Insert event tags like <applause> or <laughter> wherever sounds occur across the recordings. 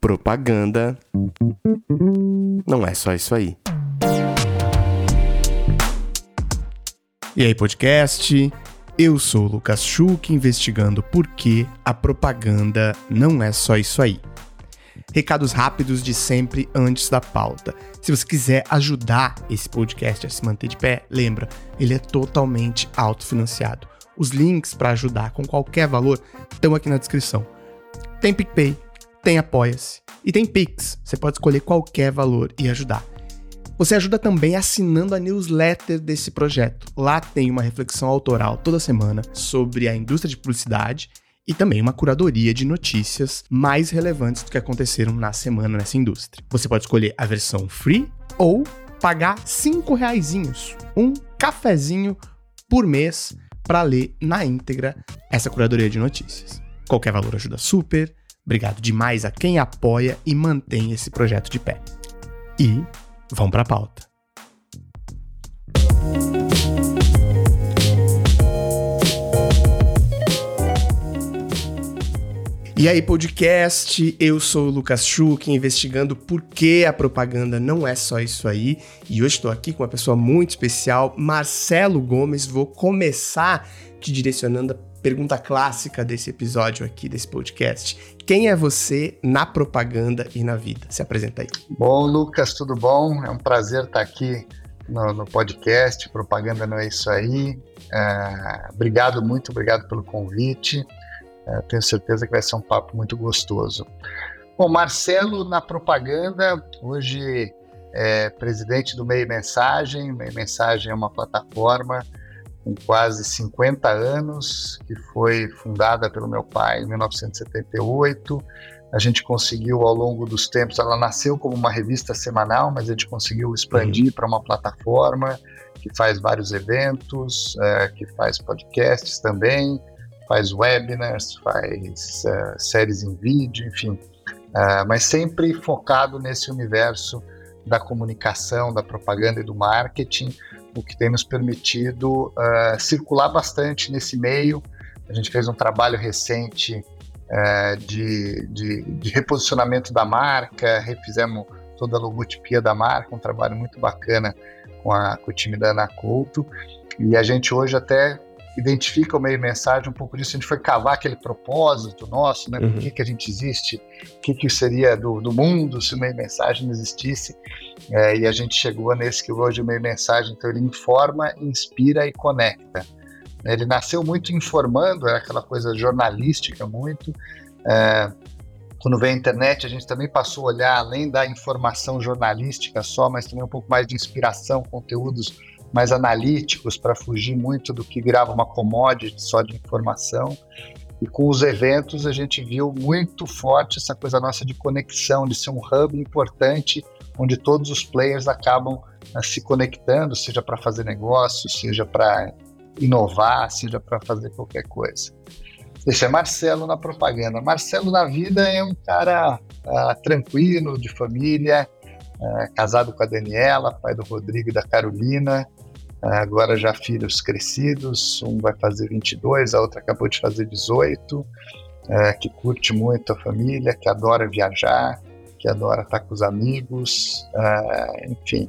Propaganda não é só isso aí. E aí, podcast? Eu sou o Lucas Schuch, investigando por que a propaganda não é só isso aí. Recados rápidos de sempre antes da pauta. Se você quiser ajudar esse podcast a se manter de pé, lembra, ele é totalmente autofinanciado. Os links para ajudar com qualquer valor estão aqui na descrição. Tem PicPay, tem Apoia-se e tem Pix. Você pode escolher qualquer valor e ajudar. Você ajuda também assinando a newsletter desse projeto. Lá tem uma reflexão autoral toda semana sobre a indústria de publicidade e também uma curadoria de notícias mais relevantes do que aconteceram na semana nessa indústria. Você pode escolher a versão free ou pagar cinco reaisinhos, um cafezinho por mês para ler na íntegra essa curadoria de notícias. Qualquer valor ajuda super. Obrigado demais a quem apoia e mantém esse projeto de pé. E vamos para a pauta. E aí, podcast, eu sou o Lucas Schuch, investigando por que a propaganda não é só isso aí. E hoje estou aqui com uma pessoa muito especial, Marcelo Gomes. Vou começar te direcionando pergunta clássica desse episódio aqui, desse podcast. Quem é você na propaganda e na vida? Se apresenta aí. Bom, Lucas, tudo bom? É um prazer estar aqui no, no podcast. Propaganda não é isso aí. É, obrigado, muito obrigado pelo convite. É, tenho certeza que vai ser um papo muito gostoso. Bom, Marcelo na propaganda, hoje é presidente do Meio Mensagem. Meio Mensagem é uma plataforma com quase 50 anos, que foi fundada pelo meu pai em 1978. A gente conseguiu, ao longo dos tempos, ela nasceu como uma revista semanal, mas a gente conseguiu expandir uhum. para uma plataforma que faz vários eventos, é, que faz podcasts também, faz webinars, faz uh, séries em vídeo, enfim, uh, mas sempre focado nesse universo da comunicação, da propaganda e do marketing, o que tem nos permitido uh, circular bastante nesse meio. A gente fez um trabalho recente de, de, de, reposicionamento da marca, refizemos toda a logotipia da marca, um trabalho muito bacana com, a, com o time da Ana Couto. E a gente hoje até identifica o meio mensagem um pouco disso. A gente foi cavar aquele propósito nosso, né? Por uhum. que, que a gente existe? O que, que seria do, do mundo se o meio mensagem não existisse? É, e a gente chegou nesse que hoje o meio mensagem, então ele informa, inspira e conecta. Ele nasceu muito informando, era aquela coisa jornalística muito. É, quando veio a internet, a gente também passou a olhar além da informação jornalística só, mas também um pouco mais de inspiração, conteúdos mais analíticos para fugir muito do que virava uma commodity só de informação. E com os eventos a gente viu muito forte essa coisa nossa de conexão, de ser um hub importante onde todos os players acabam uh, se conectando, seja para fazer negócio, seja para inovar, seja para fazer qualquer coisa. Esse é Marcelo na propaganda. Marcelo na vida é um cara uh, tranquilo, de família, uh, casado com a Daniela, pai do Rodrigo e da Carolina, agora já filhos crescidos, um vai fazer 22, a outra acabou de fazer 18, é, que curte muito a família, que adora viajar, que adora estar com os amigos, é, enfim,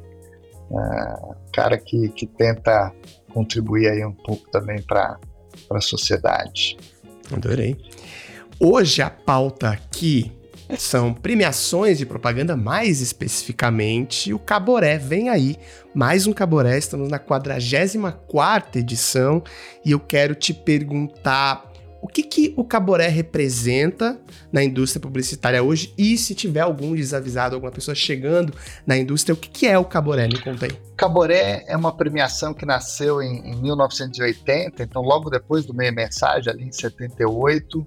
é, cara que, que tenta contribuir aí um pouco também para a sociedade. Adorei. Hoje a pauta aqui são premiações de propaganda, mais especificamente o Caboré. Vem aí, mais um Caboré, estamos na 44 edição e eu quero te perguntar o que, que o Caboré representa na indústria publicitária hoje e se tiver algum desavisado, alguma pessoa chegando na indústria, o que, que é o Caboré? Me conta aí. Caboré é uma premiação que nasceu em, em 1980, então logo depois do Meia Mensagem, ali em 78,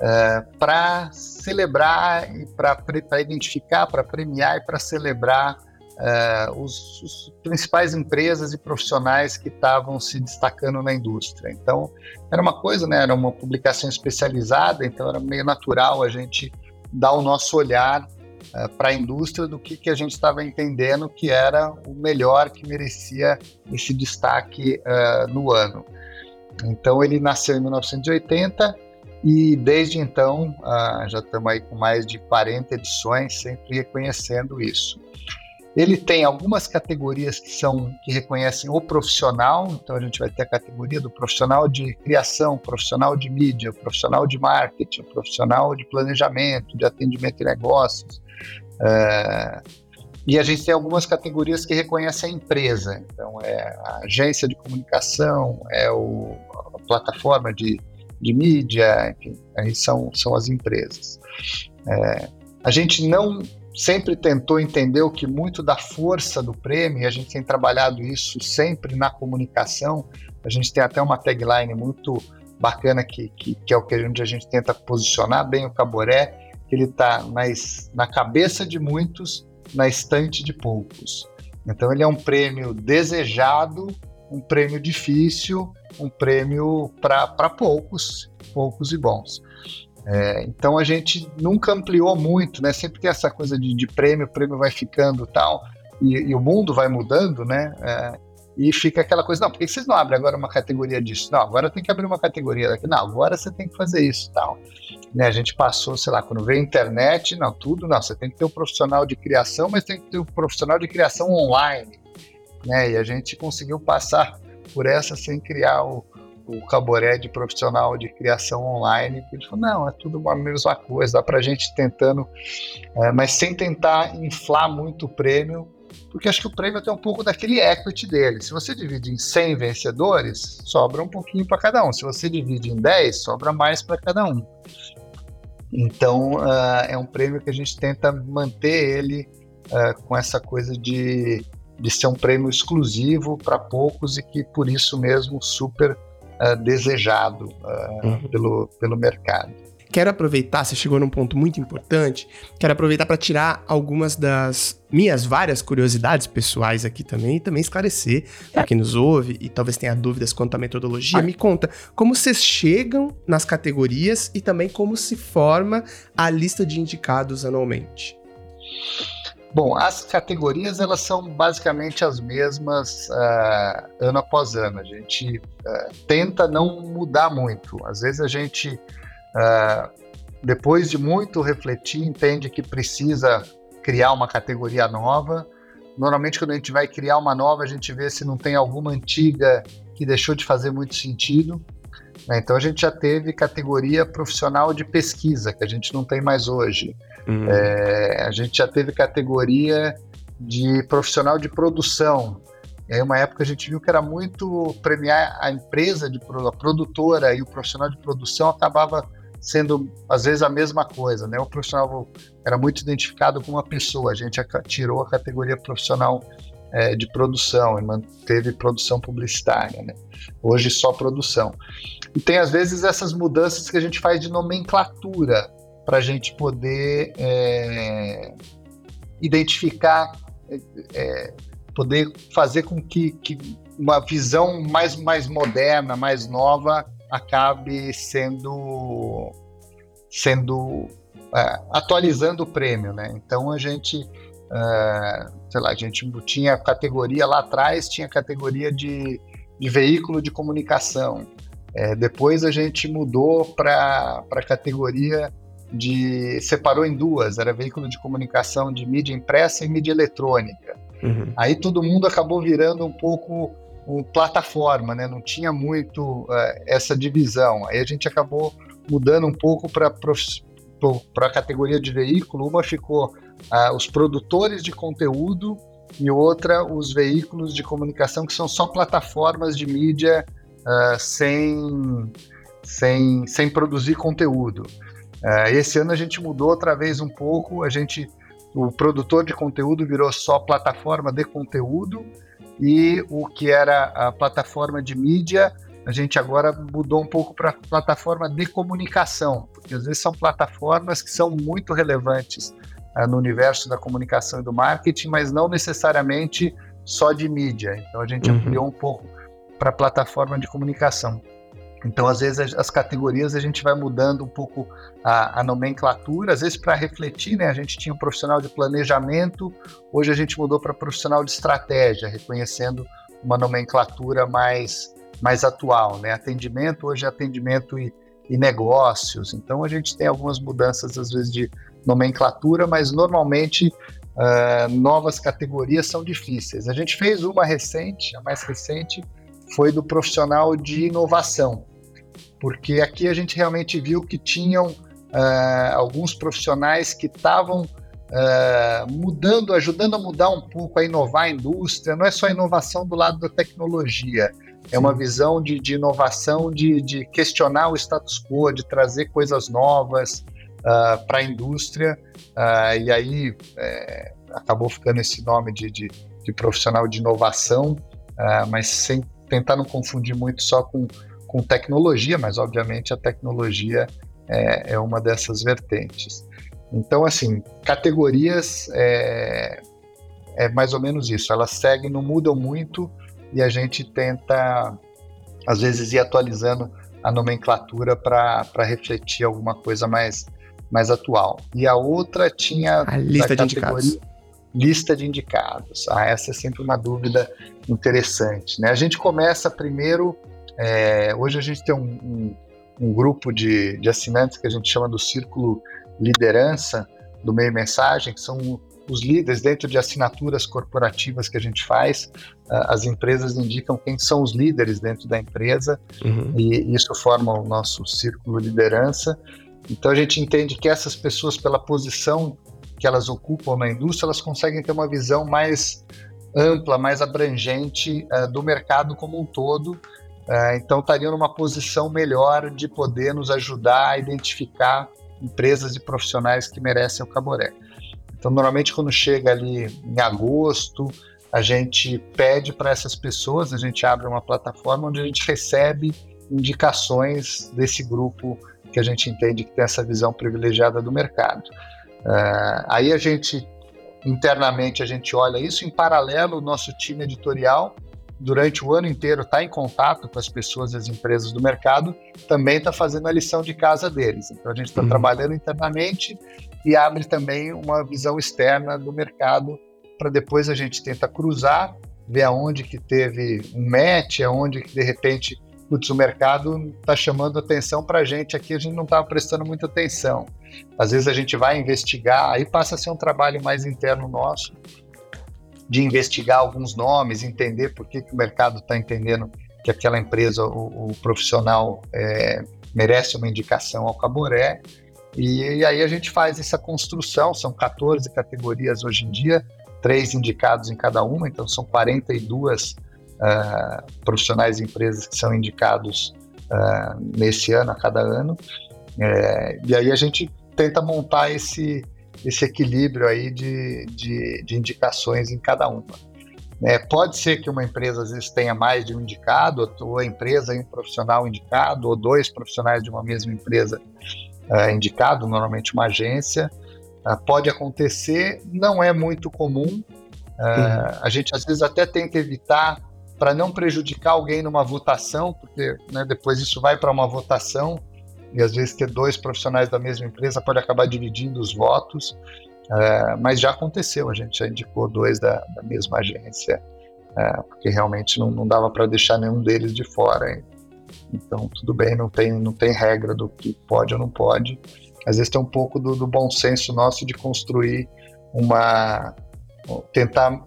é, para celebrar e para identificar, para premiar e para celebrar é, os, os, principais empresas e profissionais que estavam se destacando na indústria. Então, era uma coisa, né, era uma publicação especializada, então era meio natural a gente dar o nosso olhar é, para a indústria do que, que a gente estava entendendo que era o melhor que merecia esse destaque uh, no ano. Então, ele nasceu em 1980 E desde então, ah, já estamos aí com mais de 40 edições, sempre reconhecendo isso. Ele tem algumas categorias que são que reconhecem o profissional, então a gente vai ter a categoria do profissional de criação, profissional de mídia, profissional de marketing, profissional de planejamento, de atendimento de negócios. É, e a gente tem algumas categorias que reconhecem a empresa, então é a agência de comunicação, é o, a plataforma de, de mídia, enfim, aí são, são as empresas. É, a gente não sempre tentou entender o que muito da força do prêmio, e a gente tem trabalhado isso sempre na comunicação. A gente tem até uma tagline muito bacana que, que, que é o que a gente, tenta posicionar bem o Caboré, que ele está na cabeça de muitos, na estante de poucos. Então ele é um prêmio desejado, um prêmio difícil, um prêmio para poucos, poucos e bons. É, então a gente nunca ampliou muito, né? Sempre tem essa coisa de, de prêmio, o prêmio vai ficando tal, e, e o mundo vai mudando, né? É, e fica aquela coisa, não, por que vocês não abrem agora uma categoria disso? Não, agora tem que abrir uma categoria daqui. Não, agora você tem que fazer isso tal. Né, a gente passou, sei lá, quando veio a internet, não, tudo, não, você tem que ter um profissional de criação, mas tem que ter um profissional de criação online. Né, e a gente conseguiu passar por essa sem criar o, o caboré de profissional de criação online, ele falou, não, é tudo a mesma coisa, dá para a gente tentando, é, mas sem tentar inflar muito o prêmio, porque acho que o prêmio tem um pouco daquele equity dele. Se você divide em 100 vencedores, sobra um pouquinho para cada um. Se você divide em 10, sobra mais para cada um. Então, uh, é um prêmio que a gente tenta manter ele uh, com essa coisa de, de ser um prêmio exclusivo para poucos e que, por isso mesmo, super uh, desejado uh, uhum. pelo, pelo mercado. Quero aproveitar, você chegou num ponto muito importante, quero aproveitar para tirar algumas das minhas várias curiosidades pessoais aqui também e também esclarecer para quem nos ouve e talvez tenha dúvidas quanto à metodologia. Me conta como vocês chegam nas categorias e também como se forma a lista de indicados anualmente. Bom, as categorias elas são basicamente as mesmas uh, ano após ano. A gente uh, tenta não mudar muito. Às vezes a gente, uh, depois de muito refletir, entende que precisa criar uma categoria nova. Normalmente, quando a gente vai criar uma nova, a gente vê se não tem alguma antiga que deixou de fazer muito sentido. Né? Então, a gente já teve categoria profissional de pesquisa, que a gente não tem mais hoje. Uhum. É, a gente já teve categoria de profissional de produção. E aí, uma época, a gente viu que era muito premiar a empresa, de, a produtora e o profissional de produção acabava sendo, às vezes, a mesma coisa. Né? O profissional era muito identificado com uma pessoa, a gente tirou a categoria profissional é, de produção e manteve produção publicitária. Né? Hoje, só produção. E tem, às vezes, essas mudanças que a gente faz de nomenclatura para a gente poder é, identificar, é, poder fazer com que, que, uma visão mais, mais moderna, mais nova, acabe sendo, sendo é, atualizando o prêmio, né? Então a gente, é, sei lá, a gente tinha categoria lá atrás, tinha categoria de, de veículo de comunicação. É, depois a gente mudou para a categoria de separou em duas, era veículo de comunicação de mídia impressa e mídia eletrônica. Uhum. Aí todo mundo acabou virando um pouco um, plataforma, né? Não tinha muito uh, essa divisão. Aí a gente acabou mudando um pouco para para a categoria de veículo. Uma ficou uh, os produtores de conteúdo e outra os veículos de comunicação que são só plataformas de mídia uh, sem, sem, sem produzir conteúdo. Uh, esse ano a gente mudou outra vez um pouco, a gente, o produtor de conteúdo virou só plataforma de conteúdo e o que era a plataforma de mídia, a gente agora mudou um pouco para plataforma de comunicação, porque às vezes são plataformas que são muito relevantes uh, no universo da comunicação e do marketing, mas não necessariamente só de mídia. Então a gente uhum. ampliou um pouco para plataforma de comunicação. Então, às vezes, as categorias a gente vai mudando um pouco a, a nomenclatura, às vezes para refletir, né? A gente tinha um profissional de planejamento, hoje a gente mudou para profissional de estratégia, reconhecendo uma nomenclatura mais, mais atual, né? Atendimento, hoje é atendimento e, e negócios. Então a gente tem algumas mudanças às vezes de nomenclatura, mas normalmente uh, novas categorias são difíceis. A gente fez uma recente, a mais recente foi do profissional de inovação, porque aqui a gente realmente viu que tinham uh, alguns profissionais que estavam uh, mudando, ajudando a mudar um pouco, a inovar a indústria. Não é só inovação do lado da tecnologia, é uma visão de, de inovação, de, de, questionar o status quo, de trazer coisas novas uh, para a indústria. Uh, e aí é, acabou ficando esse nome de, de, profissional de inovação, uh, mas sem tentar não confundir muito só com, com tecnologia, mas obviamente a tecnologia é, é uma dessas vertentes. Então, assim, categorias é, é mais ou menos isso. Elas seguem, não mudam muito, e a gente tenta, às vezes, ir atualizando a nomenclatura para refletir alguma coisa mais, mais atual. E a outra tinha a lista de indicados. Lista de indicados. Ah, essa é sempre uma dúvida interessante. Né? A gente começa primeiro. É, hoje a gente tem um, um, um grupo de, de assinantes que a gente chama do Círculo Liderança do Meio Mensagem, que são os líderes dentro de assinaturas corporativas que a gente faz, as empresas indicam quem são os líderes dentro da empresa uhum. e isso forma o nosso círculo de liderança. Então a gente entende que essas pessoas, pela posição que elas ocupam na indústria, elas conseguem ter uma visão mais ampla, mais abrangente uh, do mercado como um todo. Uh, então estariam numa posição melhor de poder nos ajudar a identificar empresas e profissionais que merecem o Caboré. Então, normalmente, quando chega ali em agosto, a gente pede para essas pessoas, a gente abre uma plataforma onde a gente recebe indicações desse grupo que a gente entende que tem essa visão privilegiada do mercado. Uh, aí a gente, internamente, a gente olha isso, em paralelo, o nosso time editorial, durante o ano inteiro, está em contato com as pessoas e as empresas do mercado, também está fazendo a lição de casa deles. Então a gente está uhum. trabalhando internamente e abre também uma visão externa do mercado para depois a gente tentar cruzar, ver aonde que teve um match, aonde que de repente putz, o mercado está chamando atenção para a gente aqui, a gente não estava prestando muita atenção. Às vezes a gente vai investigar, aí passa a ser um trabalho mais interno nosso, de investigar alguns nomes, entender por que, que o mercado está entendendo que aquela empresa, o, o profissional é, merece uma indicação ao Caboré, e, e, aí a gente faz essa construção, são 14 categorias hoje em dia, três indicados em cada uma, então são 42 uh, ah, profissionais e empresas que são indicados uh, nesse ano, a cada ano. É, e aí a gente tenta montar esse, esse equilíbrio aí de, de, de indicações em cada uma. É, pode ser que uma empresa às vezes tenha mais de um indicado, ou a empresa e um profissional indicado, ou dois profissionais de uma mesma empresa é, indicado, normalmente uma agência. É, pode acontecer, não é muito comum. É, a gente às vezes até tenta evitar para não prejudicar alguém numa votação, porque né, depois isso vai para uma votação e às vezes ter dois profissionais da mesma empresa pode acabar dividindo os votos. É, mas já aconteceu, a gente já indicou dois da, da mesma agência, é, porque realmente não, não dava para deixar nenhum deles de fora. Hein? Então, tudo bem, não tem, não tem regra do que pode ou não pode. Às vezes tem um pouco do, do bom senso nosso de construir uma. tentar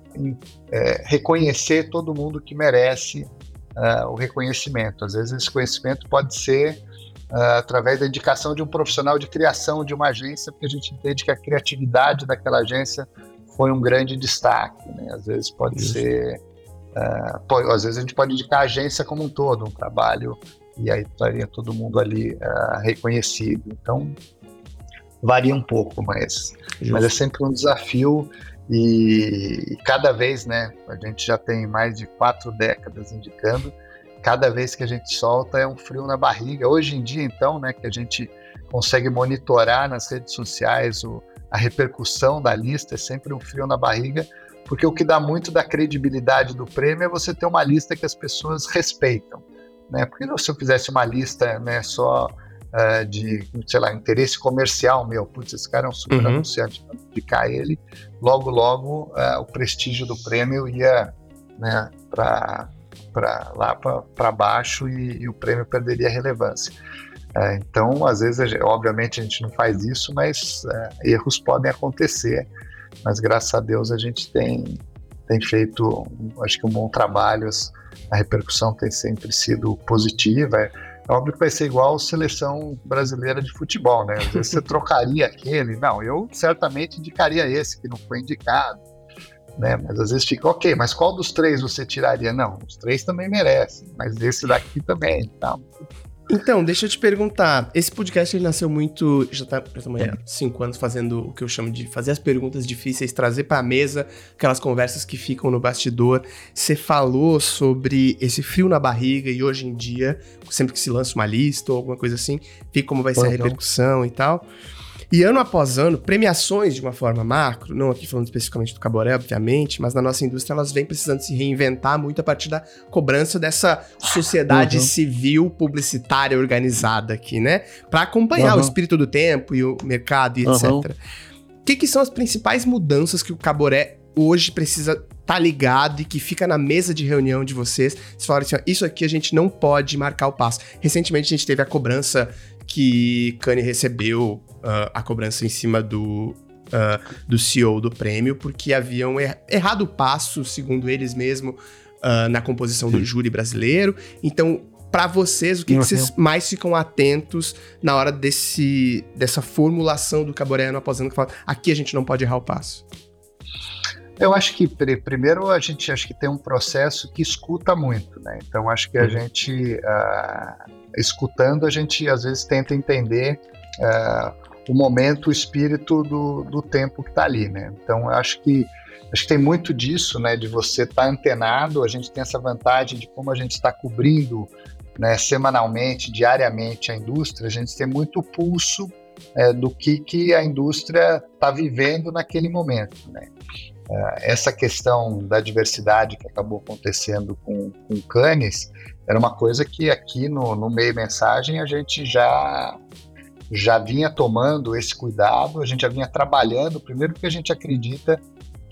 é, reconhecer todo mundo que merece uh, o reconhecimento. Às vezes esse conhecimento pode ser através da indicação de um profissional de criação de uma agência, porque a gente entende que a criatividade daquela agência foi um grande destaque. Né? Às vezes pode Isso. ser Uh, pode, às vezes a gente pode indicar a agência como um todo, um trabalho, e aí estaria todo mundo ali uh, reconhecido. Então, varia um pouco, mas, mas é sempre um desafio e cada vez, né, a gente já tem mais de quatro décadas indicando, cada vez que a gente solta é um frio na barriga. Hoje em dia, então, né, que a gente consegue monitorar nas redes sociais o, a repercussão da lista, é sempre um frio na barriga, porque o que dá muito da credibilidade do prêmio é você ter uma lista que as pessoas respeitam. Né? Porque se eu fizesse uma lista né, só uh, de, sei lá, interesse comercial meu, putz, esse cara é um super uhum. anunciante, para ele, logo, logo uh, o prestígio do prêmio ia né, para lá para baixo e, e, o prêmio perderia relevância. É, então, às vezes, a gente, obviamente, a gente não faz isso, mas é, erros podem acontecer. Mas graças a Deus a gente tem, tem feito, acho que um bom trabalho. A repercussão tem sempre sido positiva. É, é óbvio que vai ser igual a seleção brasileira de futebol, né? Às vezes você <laughs> trocaria aquele. Não, eu certamente indicaria esse que não foi indicado. Né? Mas às vezes fica, ok, mas qual dos três você tiraria? Não, os três também merecem, mas esse daqui também. Então, então, deixa eu te perguntar. Esse podcast ele nasceu muito. Já tá há cinco anos fazendo o que eu chamo de fazer as perguntas difíceis, trazer pra mesa aquelas conversas que ficam no bastidor. Você falou sobre esse frio na barriga e hoje em dia, sempre que se lança uma lista ou alguma coisa assim, fica como vai ser a repercussão e tal. E ano após ano, premiações de uma forma macro, não aqui falando especificamente do Caboré, obviamente, mas na nossa indústria elas vêm precisando se reinventar muito a partir da cobrança dessa sociedade uhum. civil publicitária organizada aqui, né? Para acompanhar uhum. o espírito do tempo e o mercado e etc. O que, que são as principais mudanças que o Caboré hoje precisa estar tá ligado e que fica na mesa de reunião de vocês. Vocês falaram assim: ó, isso aqui a gente não pode marcar o passo. Recentemente a gente teve a cobrança que Kanye recebeu uh, a cobrança em cima do, uh, do CEO do prêmio, porque haviam er errado o passo, segundo eles mesmo, uh, na composição Sim. do júri brasileiro. Então, para vocês, o que, que, vocês mais ficam atentos na hora desse, dessa formulação do Caboré no aposando que fala aqui a gente não pode errar o passo? Eu acho que primeiro a gente acho que tem um processo que escuta muito, né? Então acho que a uhum. gente uh, escutando, a gente às vezes tenta entender é, o momento, o espírito do, do tempo que está ali, né? Então, eu acho que acho que tem muito disso, né? De você estar tá antenado. A gente tem essa vantagem de como a gente está cobrindo, né? Semanalmente, diariamente a indústria. A gente tem muito pulso é, do que que a indústria está vivendo naquele momento, né? É, essa questão da diversidade que acabou acontecendo com, com Cannes era uma coisa que aqui no, no meio mensagem a gente já já vinha tomando esse cuidado, a gente já vinha trabalhando, primeiro porque a gente acredita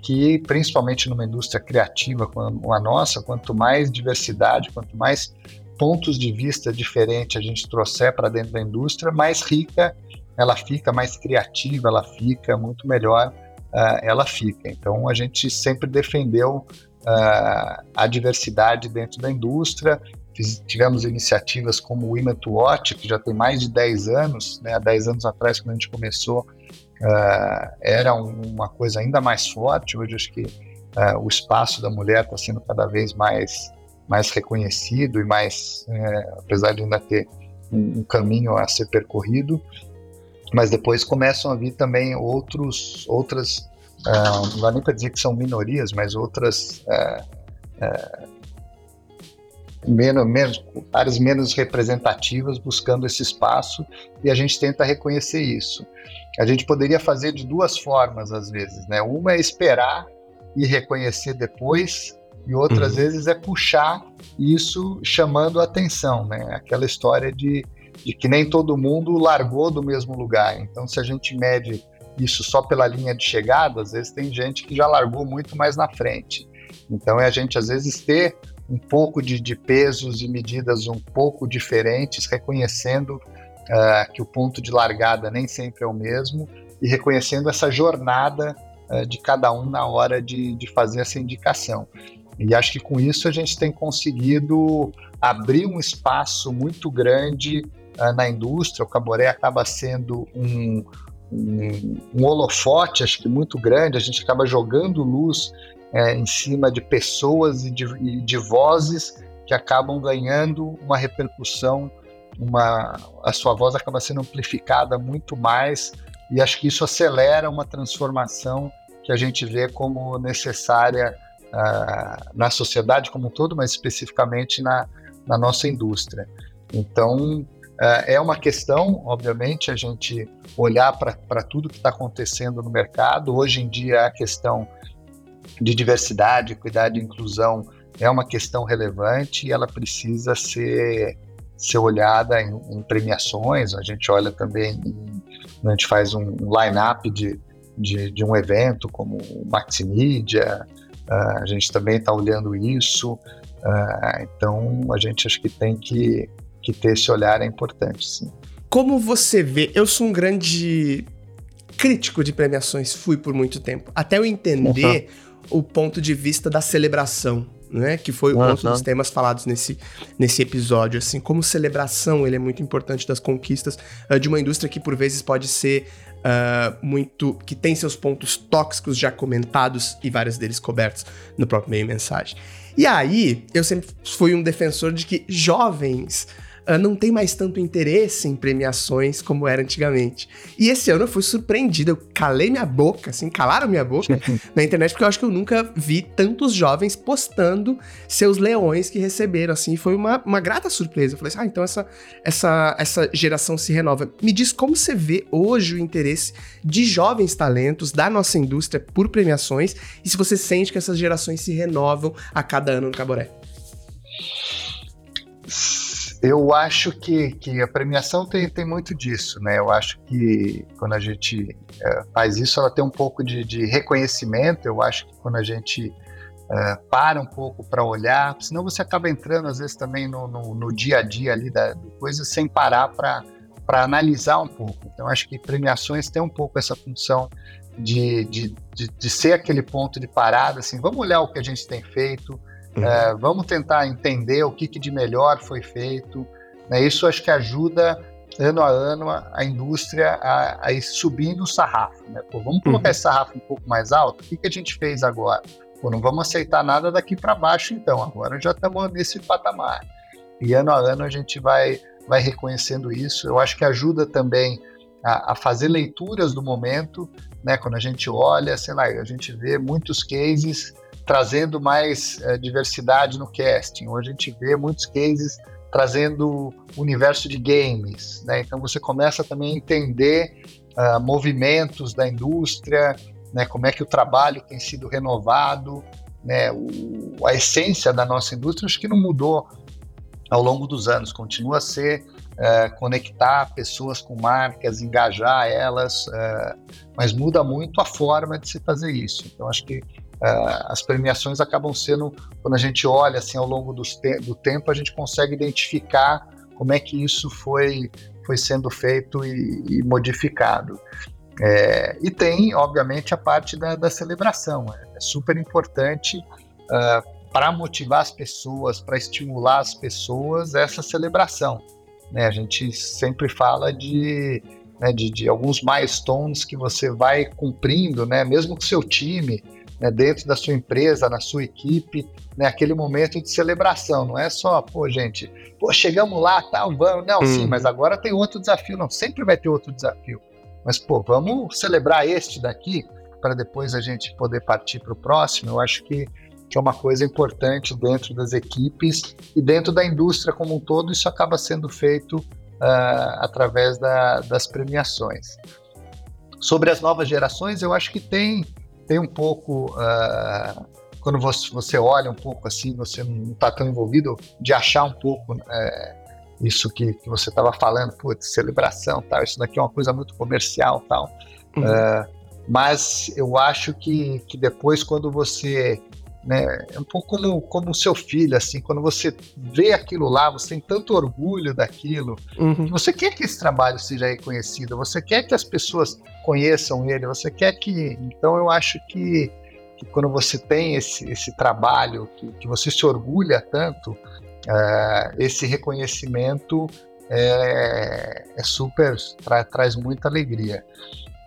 que, principalmente numa indústria criativa como a nossa, quanto mais diversidade, quanto mais pontos de vista diferentes a gente trouxer para dentro da indústria, mais rica ela fica, mais criativa ela fica, muito melhor uh, ela fica. Então a gente sempre defendeu uh, a diversidade dentro da indústria tivemos iniciativas como o Women to Watch, que já tem mais de 10 anos, né, há 10 anos atrás, quando a gente começou, uh, era uma coisa ainda mais forte. Hoje, acho que uh, o espaço da mulher está sendo cada vez mais, mais reconhecido e mais, uh, apesar de ainda ter um, um, caminho a ser percorrido, mas depois começam a vir também outros, outras, não dá nem para dizer que são minorias, mas outras menos, menos, áreas menos representativas buscando esse espaço e a gente tenta reconhecer isso. A gente poderia fazer de duas formas às vezes, né? Uma é esperar e reconhecer depois e outras uhum. vezes é puxar isso chamando a atenção, né? Aquela história de, de que nem todo mundo largou do mesmo lugar. Então, se a gente mede isso só pela linha de chegada, às vezes tem gente que já largou muito mais na frente. Então, é a gente às vezes ter um pouco de, de pesos e medidas um pouco diferentes, reconhecendo uh, que o ponto de largada nem sempre é o mesmo e reconhecendo essa jornada uh, de cada um na hora de, de fazer essa indicação. E acho que com isso a gente tem conseguido abrir um espaço muito grande uh, na indústria. O Caboré acaba sendo um, um, um, holofote, acho que muito grande. A gente acaba jogando luz é, em cima de pessoas e de, e de, vozes que acabam ganhando uma repercussão, uma, a sua voz acaba sendo amplificada muito mais e acho que isso acelera uma transformação que a gente vê como necessária uh, na sociedade como um todo, mas especificamente na, na nossa indústria. Então, uh, é uma questão, obviamente, a gente olhar para tudo que está acontecendo no mercado. Hoje em dia, é a questão de diversidade, cuidar de inclusão é uma questão relevante e ela precisa ser, ser olhada em, em premiações. A gente olha também, a gente faz um line-up de, de, de, um evento como o Maximedia, uh, a gente também está olhando isso. Uh, então, a gente acho que tem que, que ter esse olhar, é importante, sim. como você vê, eu sou um grande crítico de premiações, fui por muito tempo, até eu entender uhum. O ponto de vista da celebração, né? Que foi uhum. outro dos temas falados nesse, nesse episódio. Assim, como celebração, ele é muito importante das conquistas uh, de uma indústria que por vezes pode ser uh, muito. que tem seus pontos tóxicos já comentados e vários deles cobertos no próprio meio mensagem. E aí, eu sempre fui um defensor de que jovens não tem mais tanto interesse em premiações como era antigamente. E esse ano eu fui surpreendido, eu calei minha boca, assim, calaram minha boca <laughs> na internet, porque eu acho que eu nunca vi tantos jovens postando seus leões que receberam, assim, foi uma, uma grata surpresa. Eu falei assim, ah, então essa, essa, essa geração se renova. Me diz como você vê hoje o interesse de jovens talentos da nossa indústria por premiações e se você sente que essas gerações se renovam a cada ano no Caboré. Eu acho que, que a premiação tem, tem muito disso, né? Eu acho que quando a gente é, faz isso, ela tem um pouco de, de, reconhecimento. Eu acho que quando a gente é, para um pouco para olhar, senão você acaba entrando às vezes também no, no, no dia a dia ali da coisa sem parar para analisar um pouco. Então, acho que premiações têm um pouco essa função de, de, de, de, ser aquele ponto de parada, assim, vamos olhar o que a gente tem feito, Uhum. É, vamos tentar entender o que, que, de melhor foi feito. Né? Isso acho que ajuda ano a ano a, indústria a, a, ir subindo o sarrafo. Né? Pô, vamos colocar uhum. esse sarrafo um pouco mais alto? O que, que a gente fez agora? Pô, não vamos aceitar nada daqui para baixo, então. Agora já estamos nesse patamar. E ano a ano a gente vai, vai reconhecendo isso. Eu acho que ajuda também a, a fazer leituras do momento. Né? Quando a gente olha, sei lá, a gente vê muitos cases trazendo mais é, diversidade no casting. Hoje a gente vê muitos cases trazendo universo de games, né? Então você começa também a entender uh, movimentos da indústria, né? Como é que o trabalho tem sido renovado, né? O, a essência da nossa indústria acho que não mudou ao longo dos anos, continua a ser uh, conectar pessoas com marcas, engajar elas, uh, mas muda muito a forma de se fazer isso. Então acho que as premiações acabam sendo, quando a gente olha assim ao longo te do tempo, a gente consegue identificar como é que isso foi, foi sendo feito e, e modificado. É, e tem, obviamente, a parte da, da celebração. É, é, super importante uh, ah, para motivar as pessoas, para estimular as pessoas essa celebração. Né? A gente sempre fala de, né, de, de, alguns milestones que você vai cumprindo, né? mesmo o seu time né, dentro da sua empresa, na sua equipe, né, aquele momento de celebração. Não é só, pô, gente, pô, chegamos lá, tal, vamos. Não, sim, uhum. mas agora tem outro desafio. Não, sempre vai ter outro desafio. Mas, pô, vamos celebrar este daqui para depois a gente poder partir para o próximo. Eu acho que, que é uma coisa importante dentro das equipes e dentro da indústria como um todo. Isso acaba sendo feito uh, através da, das premiações. Sobre as novas gerações, eu acho que tem tem um pouco. Uh, quando você, você olha um pouco assim, você não está tão envolvido, de achar um pouco é, isso que, que você estava falando, putz, celebração, tal, isso daqui é uma coisa muito comercial, tal. Uhum. Uh, mas eu acho que, que depois, quando você né? É um pouco como, como o seu filho, assim, quando você vê aquilo lá, você tem tanto orgulho daquilo, uhum. você quer que esse trabalho seja reconhecido, você quer que as pessoas conheçam ele, você quer que. Então eu acho que, que quando você tem esse, esse trabalho, que, que você se orgulha tanto, uh, esse reconhecimento é, é super, tra, traz muita alegria.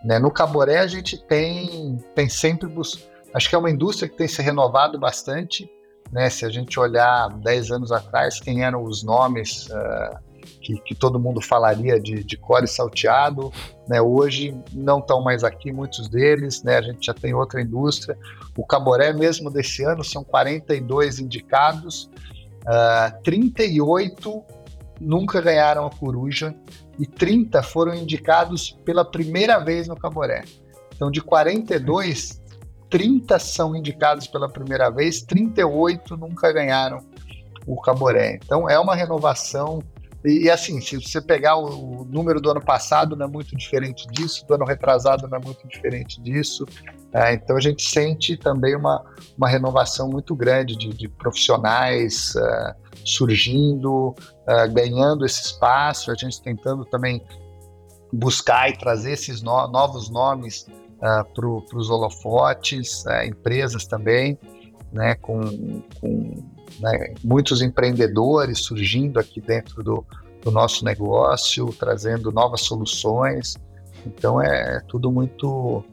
Né? No Caboré a gente tem, tem sempre buscado Acho que é uma indústria que tem se renovado bastante. Né? Se a gente olhar 10 anos atrás, quem eram os nomes uh, que, que, todo mundo falaria de, de core salteado, né? hoje não estão mais aqui muitos deles, né? a gente já tem outra indústria. O Caboré, mesmo desse ano, são 42 indicados, uh, 38 nunca ganharam a coruja e 30 foram indicados pela primeira vez no Caboré. Então, de 42, 30 são indicados pela primeira vez, 38 nunca ganharam o Caboré. Então é uma renovação E, assim, se você pegar o, número do ano passado, não é muito diferente disso, do ano retrasado não é muito diferente disso. É, então a gente sente também uma, uma renovação muito grande de, de profissionais uh, surgindo, uh, ganhando esse espaço, a gente tentando também buscar e trazer esses no, novos nomes uh, para os holofotes, empresas também, né, com, com né, muitos empreendedores surgindo aqui dentro do, do nosso negócio, trazendo novas soluções. Então é, é tudo muito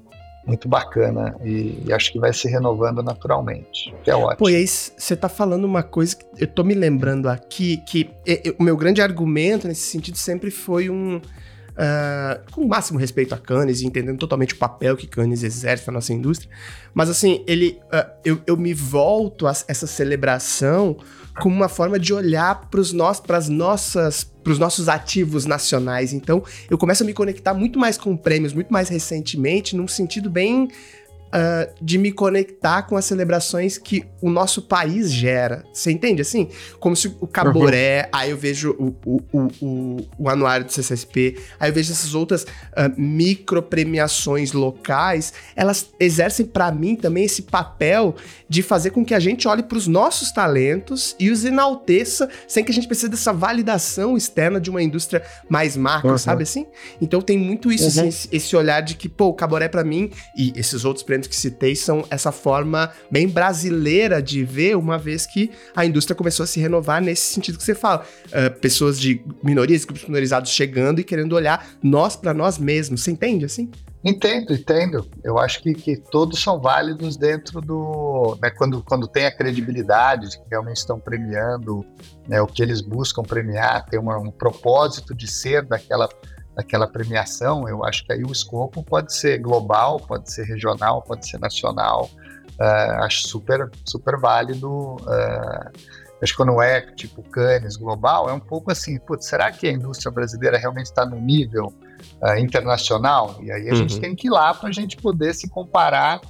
muito bacana e, e, acho que vai se renovando naturalmente, que é ótimo. Aí você tá falando uma coisa que eu tô me lembrando aqui, que o meu grande argumento nesse sentido sempre foi um, Uh, com o máximo respeito a Cannes e entendendo totalmente o papel que Cannes exerce na nossa indústria. Mas assim, ele, uh, eu, eu me volto a essa celebração como uma forma de olhar para os nossas para os nossos ativos nacionais. Então, eu começo a me conectar muito mais com prêmios, muito mais recentemente, num sentido bem uh, de me conectar com as celebrações que o nosso país gera. Você entende assim? Como se o Caboré, uhum. aí eu vejo o, o, o, o, anuário do CCSP, aí eu vejo essas outras uh, micro premiações locais, elas exercem para mim também esse papel de fazer com que a gente olhe para os nossos talentos e os enalteça sem que a gente precise dessa validação externa de uma indústria mais macro, uhum. sabe assim? Então tem muito isso, uhum. assim, esse olhar de que, pô, o Caboré para mim e esses outros prêmios que citei são essa forma bem brasileira de ver, uma vez que a indústria começou a se renovar nesse sentido que você fala. Uh, pessoas de minorias, grupos minorizados chegando e querendo olhar nós para nós mesmos. Você entende assim? Entendo, entendo. Eu acho que, que todos são válidos dentro do. Né, quando, quando tem a credibilidade de que realmente estão premiando né, o que eles buscam premiar, tem uma, um propósito de ser daquela daquela premiação, eu acho que aí o escopo pode ser global, pode ser regional, pode ser nacional. Uh, acho super, super válido. Uh, acho que quando é tipo Cannes global, é um pouco assim, putz, será que a indústria brasileira realmente está no nível uh, internacional? E aí a uhum. gente tem que ir lá para a gente poder se comparar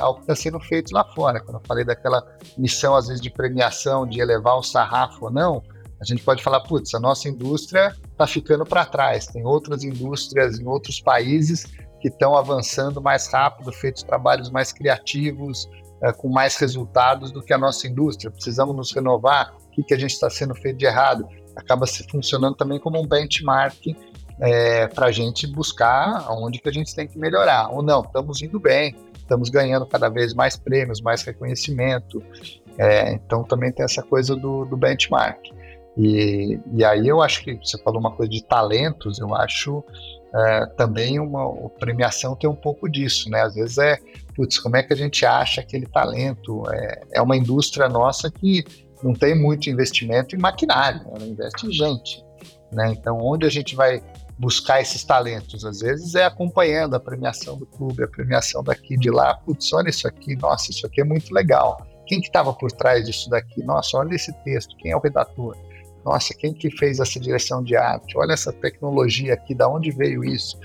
ao que está sendo feito lá fora. Quando eu falei daquela missão, às vezes, de premiação, de elevar o sarrafo ou não, a gente pode falar, putz, a nossa indústria está ficando para trás. Tem outras indústrias em outros países que estão avançando mais rápido, feitos trabalhos mais criativos, é, com mais resultados do que a nossa indústria. Precisamos nos renovar. O que, que a gente está sendo feito de errado? Acaba se funcionando também como um benchmark é, para a gente buscar onde que a gente tem que melhorar. Ou não, estamos indo bem, estamos ganhando cada vez mais prêmios, mais reconhecimento. É, então também tem essa coisa do, do benchmark. E, e aí eu acho que você falou uma coisa de talentos, eu acho é, também uma premiação tem um pouco disso, né? Às vezes é, putz, como é que a gente acha aquele talento? É, é uma indústria nossa que não tem muito investimento em maquinário, ela investe em gente, né? Então, onde a gente vai buscar esses talentos? Às vezes é acompanhando a premiação do clube, a premiação daqui de lá, putz, olha isso aqui, nossa, isso aqui é muito legal. Quem que estava por trás disso daqui? Nossa, olha esse texto, quem é o redator? Nossa, quem que fez essa direção de arte? Olha essa tecnologia aqui, da onde veio isso?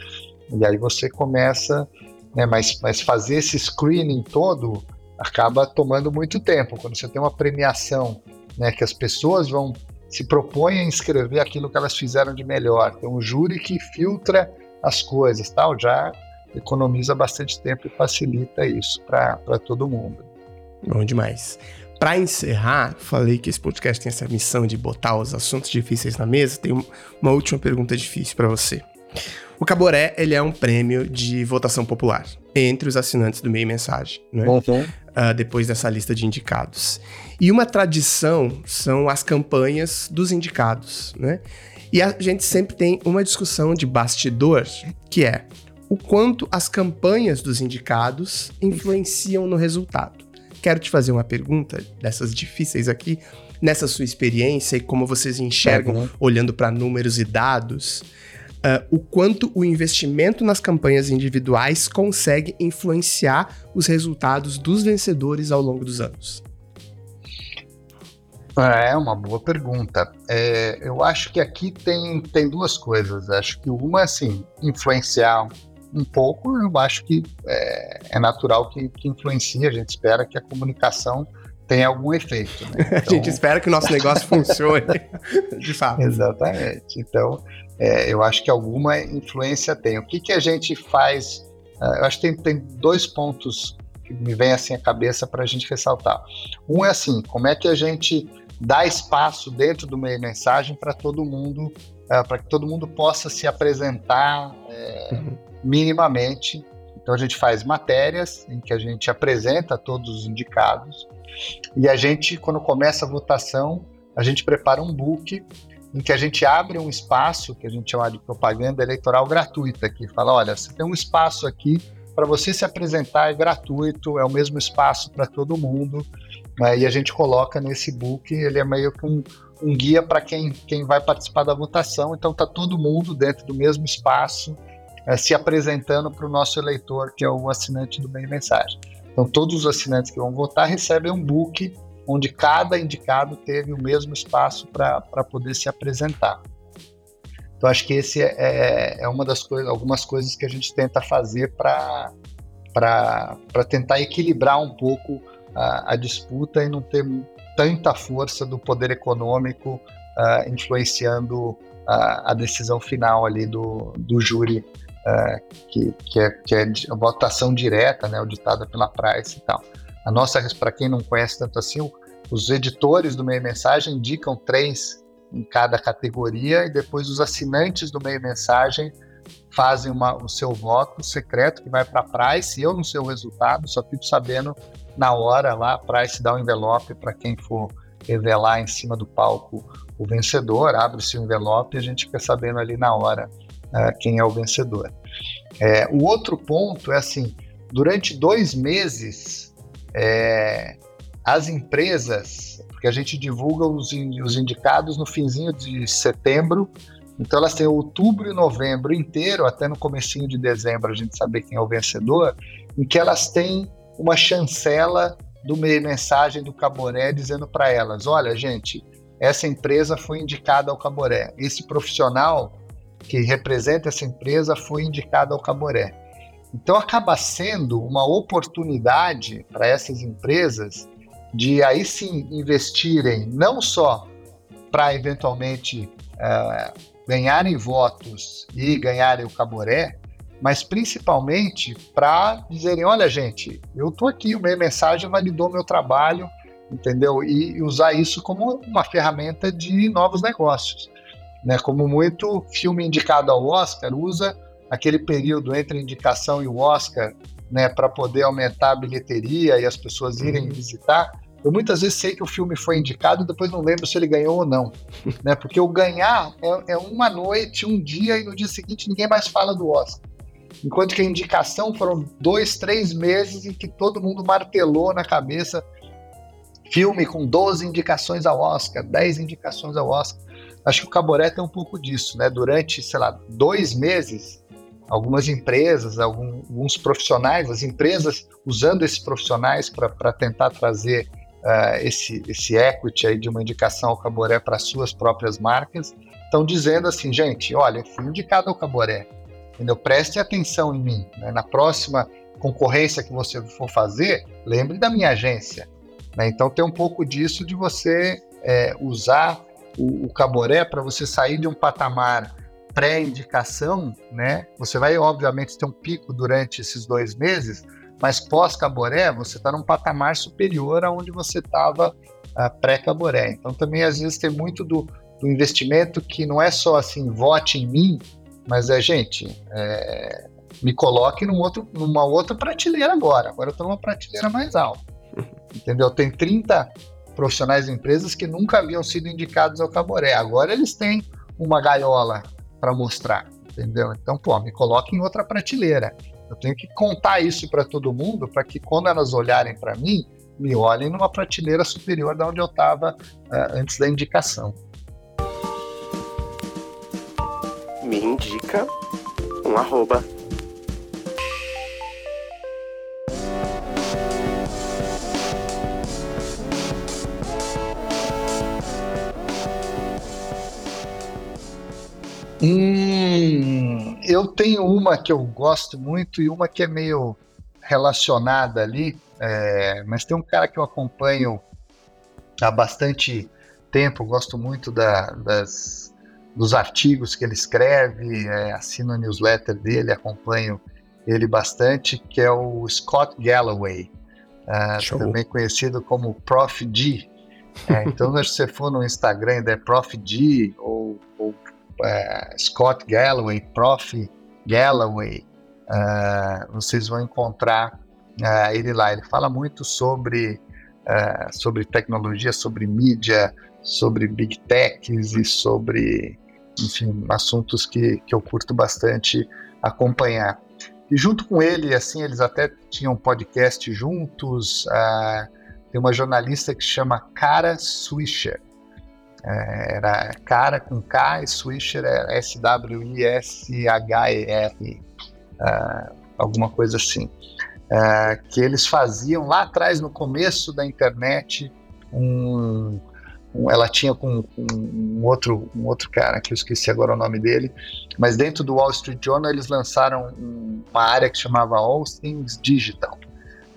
E aí você começa, né, mas, mas fazer esse screening todo acaba tomando muito tempo. Quando você tem uma premiação, né, que as pessoas vão se propõem a inscrever aquilo que elas fizeram de melhor, tem um júri que filtra as coisas, tal, já economiza bastante tempo e facilita isso para todo mundo. Bom demais. Para encerrar, falei que esse podcast tem essa missão de botar os assuntos difíceis na mesa. Tem uma última pergunta difícil para você. O Caboré, ele é um prêmio de votação popular entre os assinantes do Meio Mensagem, né? Uh, depois dessa lista de indicados. E uma tradição são as campanhas dos indicados, né? E a gente sempre tem uma discussão de bastidor, que é o quanto as campanhas dos indicados influenciam no resultado quero te fazer uma pergunta dessas difíceis aqui, nessa sua experiência e como vocês enxergam, uhum. olhando para números e dados, uh, o quanto o investimento nas campanhas individuais consegue influenciar os resultados dos vencedores ao longo dos anos. É uma boa pergunta. É, eu acho que aqui tem, tem duas coisas. Acho que uma, assim, influenciar um pouco, eu acho que é, é natural que, que influencie. A gente espera que a comunicação tem algum efeito. Né? <laughs> Então, a gente espera que o nosso negócio <laughs> funcione, de fato. Exatamente. Então, é, eu acho que alguma influência tem. O que, que a gente faz? Uh, eu acho que tem, tem dois pontos que me vem assim à cabeça para a gente ressaltar. Um é assim, como é que a gente dá espaço dentro do meio mensagem para todo mundo, uh, para que todo mundo possa se apresentar é, uhum. Minimamente. Então a gente faz matérias em que a gente apresenta todos os indicados e a gente, quando começa a votação, a gente prepara um book em que a gente abre um espaço que a gente chama de propaganda eleitoral gratuita, que fala, olha, você tem um espaço aqui para você se apresentar, é gratuito, é o mesmo espaço para todo mundo, né? e a gente coloca nesse book, ele é meio que um, um guia para quem, quem vai participar da votação, então está todo mundo dentro do mesmo espaço, é, se apresentando para o nosso eleitor, que é o assinante do Meio Mensagem. Então, todos os assinantes que vão votar recebem um book onde cada indicado teve o mesmo espaço para poder se apresentar. Então, acho que esse é, é, é uma das coisas, algumas coisas que a gente tenta fazer para tentar equilibrar um pouco a, a, disputa e não ter tanta força do poder econômico uh, influenciando uh, a decisão final ali do, do júri uh, que, que, é, que é votação direta, né, auditada pela Price e tal. A nossa, para quem não conhece tanto assim, os editores do Meio Mensagem indicam três em cada categoria e depois os assinantes do Meio Mensagem fazem uma, o seu voto secreto que vai para a Price. Eu não sei o resultado, só fico sabendo na hora lá. A Price dá o um envelope para quem for revelar em cima do palco o vencedor, abre-se o envelope e a gente fica sabendo ali na hora uh, quem é o vencedor. É, o outro ponto é assim: durante dois meses, é, as empresas, porque a gente divulga os, os indicados no finzinho de setembro, então elas têm outubro e novembro inteiro, até no comecinho de dezembro a gente saber quem é o vencedor, em que elas têm uma chancela do mensagem do Caboré dizendo para elas: olha, gente, essa empresa foi indicada ao Caboré. Esse profissional que representa essa empresa foi indicado ao Caboré. Então acaba sendo uma oportunidade para essas empresas de aí sim investirem não só para eventualmente uh, ganharem votos e ganharem o Caboré, mas principalmente para dizerem, olha gente, eu estou aqui, meio mensagem validou meu trabalho, entendeu? E usar isso como uma ferramenta de novos negócios né? Como muito filme indicado ao Oscar usa aquele período entre a indicação e o Oscar, né, para poder aumentar a bilheteria e as pessoas irem uhum. visitar. Eu muitas vezes sei que o filme foi indicado e depois não lembro se ele ganhou ou não, <laughs> né? Porque o ganhar é, é uma noite, um dia e no dia seguinte ninguém mais fala do Oscar. Enquanto que a indicação foram dois, três meses em que todo mundo martelou na cabeça filme com 12 indicações ao Oscar, 10 indicações ao Oscar. Acho que o Caboré tem um pouco disso, né? Durante, sei lá, dois meses, algumas empresas, alguns profissionais, as empresas usando esses profissionais para tentar trazer uh, esse, esse equity aí de uma indicação ao Caboré para suas próprias marcas, estão dizendo assim, gente, olha, fui indicado ao Caboré, entendeu? Preste atenção em mim. Né? Na próxima concorrência que você for fazer, lembre da minha agência. Né? Então tem um pouco disso de você é, usar o, o Caboré, para você sair de um patamar pré-indicação, né? Você vai, obviamente, ter um pico durante esses dois meses, mas pós-Caboré, você está num patamar superior aonde você estava uh, pré-Caboré. Então, também, às vezes, tem muito do, do, investimento que não é só assim, vote em mim, mas é, gente, é, me coloque num outro, numa outra prateleira agora. Agora eu estou numa prateleira mais alta. <laughs> Entendeu? Tem 30 profissionais de empresas que nunca haviam sido indicados ao Caboré. Agora eles têm uma gaiola para mostrar, entendeu? Então, pô, me coloque em outra prateleira. Eu tenho que contar isso para todo mundo para que quando elas olharem para mim, me olhem numa prateleira superior da onde eu estava uh, eh, antes da indicação. Me indica um arroba Hum, eu tenho uma que eu gosto muito e uma que é meio relacionada ali, é, mas tem um cara que eu acompanho há bastante tempo, gosto muito da, das, dos artigos que ele escreve, é, assino a newsletter dele, acompanho ele bastante, que é o Scott Galloway, uh, também conhecido como Prof. G. É, então, <laughs> se você for no Instagram, é Prof. G ou, ou uh, Scott Galloway, Prof. Galloway, uh, vocês vão encontrar ele lá. Ele fala muito sobre, sobre tecnologia, sobre mídia, sobre big techs e sobre, enfim, assuntos que, que eu curto bastante acompanhar. E junto com ele, assim, eles até tinham podcast juntos. Uh, tem uma jornalista que chama Cara Swisher. Uh, era Cara com K e Swisher é S-W-I-S-H-E-R. Uh, alguma coisa assim. Uh, que eles faziam lá atrás, no começo da internet, um, ela tinha com, com, um, outro, um outro cara, que eu esqueci agora o nome dele, mas dentro do Wall Street Journal eles lançaram uma área que chamava All Things Digital.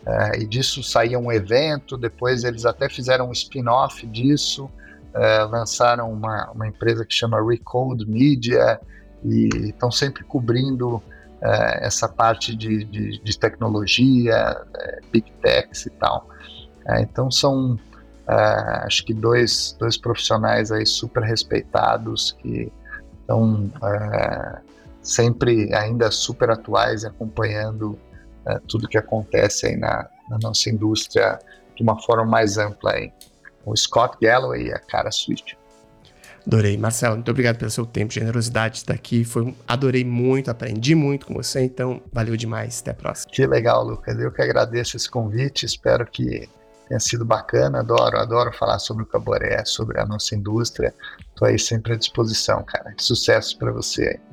É, e disso saía um evento, depois eles até fizeram um spin-off disso, é, lançaram uma, uma empresa que chama Recode Media, e estão sempre cobrindo é, essa parte de, de, de tecnologia, é, big techs e tal. É, então são Uh, acho que dois, dois profissionais aí super respeitados que estão uh, sempre ainda super atuais acompanhando tudo que acontece aí na, na, nossa indústria de uma forma mais ampla aí. O Scott Galloway e a Cara Swift. Adorei. Marcelo, muito obrigado pelo seu tempo, generosidade de estar aqui. Foi, adorei muito, aprendi muito com você, então valeu demais. Até a próxima. Que legal, Lucas. Eu que agradeço esse convite. Espero que tenha sido bacana, adoro, adoro falar sobre o Caboré, sobre a nossa indústria. Estou aí sempre à disposição, cara. Sucesso para você aí.